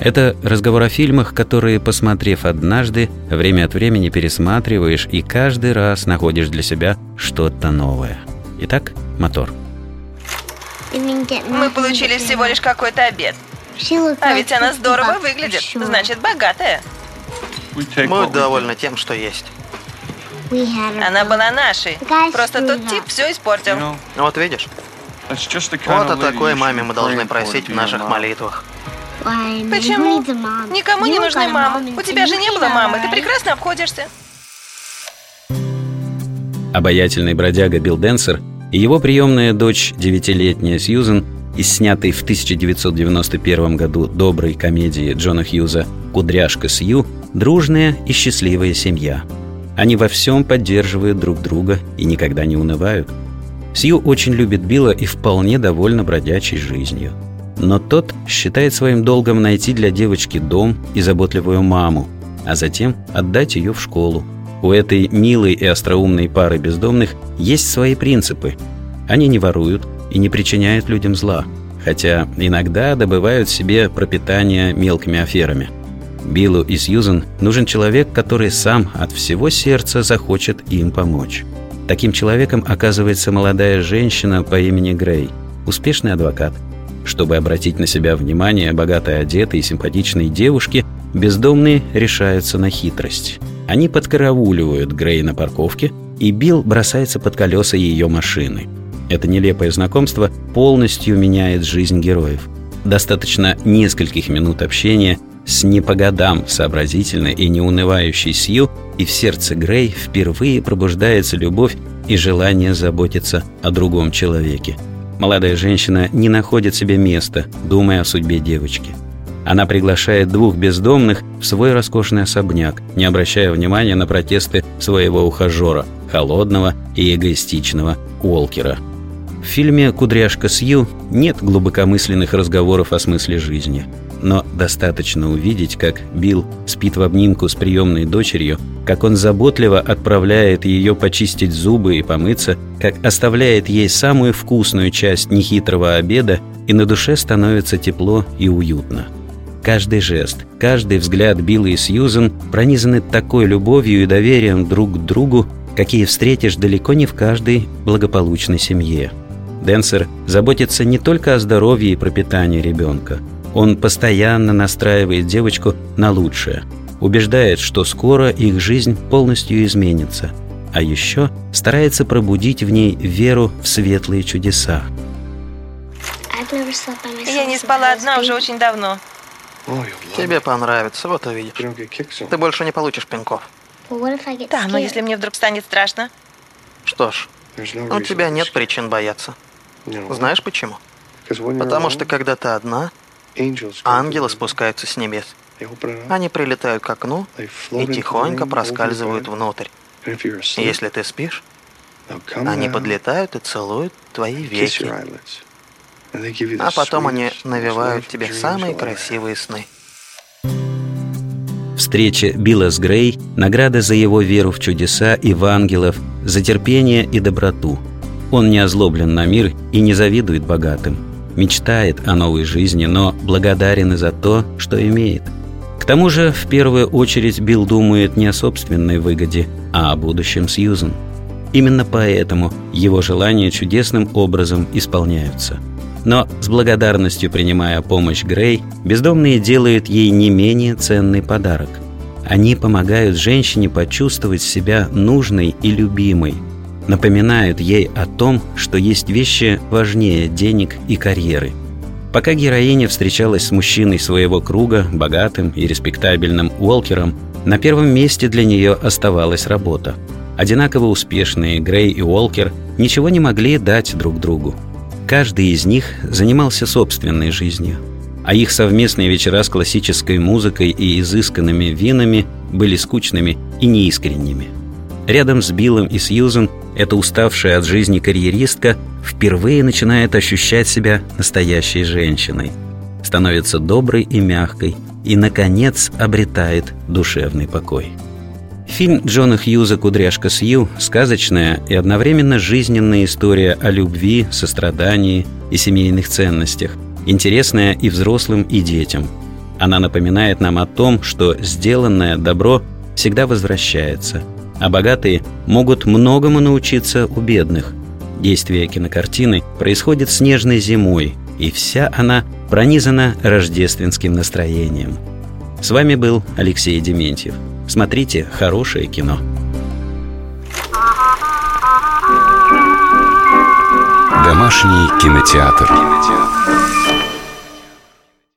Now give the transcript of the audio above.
это разговор о фильмах, которые, посмотрев однажды, время от времени пересматриваешь и каждый раз находишь для себя что-то новое. Итак, мотор. Мы получили всего лишь какой-то обед. А ведь она здорово выглядит, значит, богатая. Мы довольны тем, что есть. Она была нашей. Просто тот тип все испортил. Вот видишь? Вот о такой маме мы должны просить в наших молитвах. Почему? Никому не нужны мамы. У тебя же не было мамы, ты прекрасно обходишься. Обаятельный бродяга Билл Денсер и его приемная дочь, девятилетняя Сьюзен, из снятой в 1991 году доброй комедии Джона Хьюза «Кудряшка Сью» дружная и счастливая семья. Они во всем поддерживают друг друга и никогда не унывают. Сью очень любит Билла и вполне довольна бродячей жизнью – но тот считает своим долгом найти для девочки дом и заботливую маму, а затем отдать ее в школу. У этой милой и остроумной пары бездомных есть свои принципы. Они не воруют и не причиняют людям зла, хотя иногда добывают себе пропитание мелкими аферами. Биллу и Сьюзен нужен человек, который сам от всего сердца захочет им помочь. Таким человеком оказывается молодая женщина по имени Грей, успешный адвокат – чтобы обратить на себя внимание богатой одетой и симпатичной девушки, бездомные решаются на хитрость. Они подкарауливают Грей на парковке, и Билл бросается под колеса ее машины. Это нелепое знакомство полностью меняет жизнь героев. Достаточно нескольких минут общения с не по годам сообразительной и неунывающей Сью, и в сердце Грей впервые пробуждается любовь и желание заботиться о другом человеке – Молодая женщина не находит себе места, думая о судьбе девочки. Она приглашает двух бездомных в свой роскошный особняк, не обращая внимания на протесты своего ухажера, холодного и эгоистичного Уолкера. В фильме «Кудряшка Сью» нет глубокомысленных разговоров о смысле жизни – но достаточно увидеть, как Билл спит в обнимку с приемной дочерью, как он заботливо отправляет ее почистить зубы и помыться, как оставляет ей самую вкусную часть нехитрого обеда, и на душе становится тепло и уютно. Каждый жест, каждый взгляд Билла и Сьюзен пронизаны такой любовью и доверием друг к другу, какие встретишь далеко не в каждой благополучной семье. Денсер заботится не только о здоровье и пропитании ребенка – он постоянно настраивает девочку на лучшее, убеждает, что скоро их жизнь полностью изменится, а еще старается пробудить в ней веру в светлые чудеса. Я не спала одна уже очень давно. Тебе понравится, вот увидишь. Ты больше не получишь пинков. Да, но если мне вдруг станет страшно? Что ж, у тебя нет причин бояться. Знаешь почему? Потому что когда ты одна, Ангелы спускаются с небес. Они прилетают к окну и тихонько проскальзывают внутрь. Если ты спишь, они подлетают и целуют твои веки. А потом они навевают тебе самые красивые сны. Встреча Билла с Грей – награда за его веру в чудеса и в ангелов, за терпение и доброту. Он не озлоблен на мир и не завидует богатым мечтает о новой жизни, но благодарен и за то, что имеет. К тому же, в первую очередь, Билл думает не о собственной выгоде, а о будущем Сьюзен. Именно поэтому его желания чудесным образом исполняются. Но с благодарностью принимая помощь Грей, бездомные делают ей не менее ценный подарок. Они помогают женщине почувствовать себя нужной и любимой – напоминают ей о том, что есть вещи важнее денег и карьеры. Пока героиня встречалась с мужчиной своего круга, богатым и респектабельным Уолкером, на первом месте для нее оставалась работа. Одинаково успешные Грей и Уолкер ничего не могли дать друг другу. Каждый из них занимался собственной жизнью, а их совместные вечера с классической музыкой и изысканными винами были скучными и неискренними. Рядом с Биллом и Сьюзен эта уставшая от жизни карьеристка впервые начинает ощущать себя настоящей женщиной, становится доброй и мягкой и, наконец, обретает душевный покой. Фильм Джона Хьюза «Кудряшка Сью» — сказочная и одновременно жизненная история о любви, сострадании и семейных ценностях, интересная и взрослым, и детям. Она напоминает нам о том, что сделанное добро всегда возвращается, а богатые могут многому научиться у бедных. Действие кинокартины происходит снежной зимой, и вся она пронизана рождественским настроением. С вами был Алексей Дементьев. Смотрите хорошее кино. Домашний кинотеатр. кинотеатр.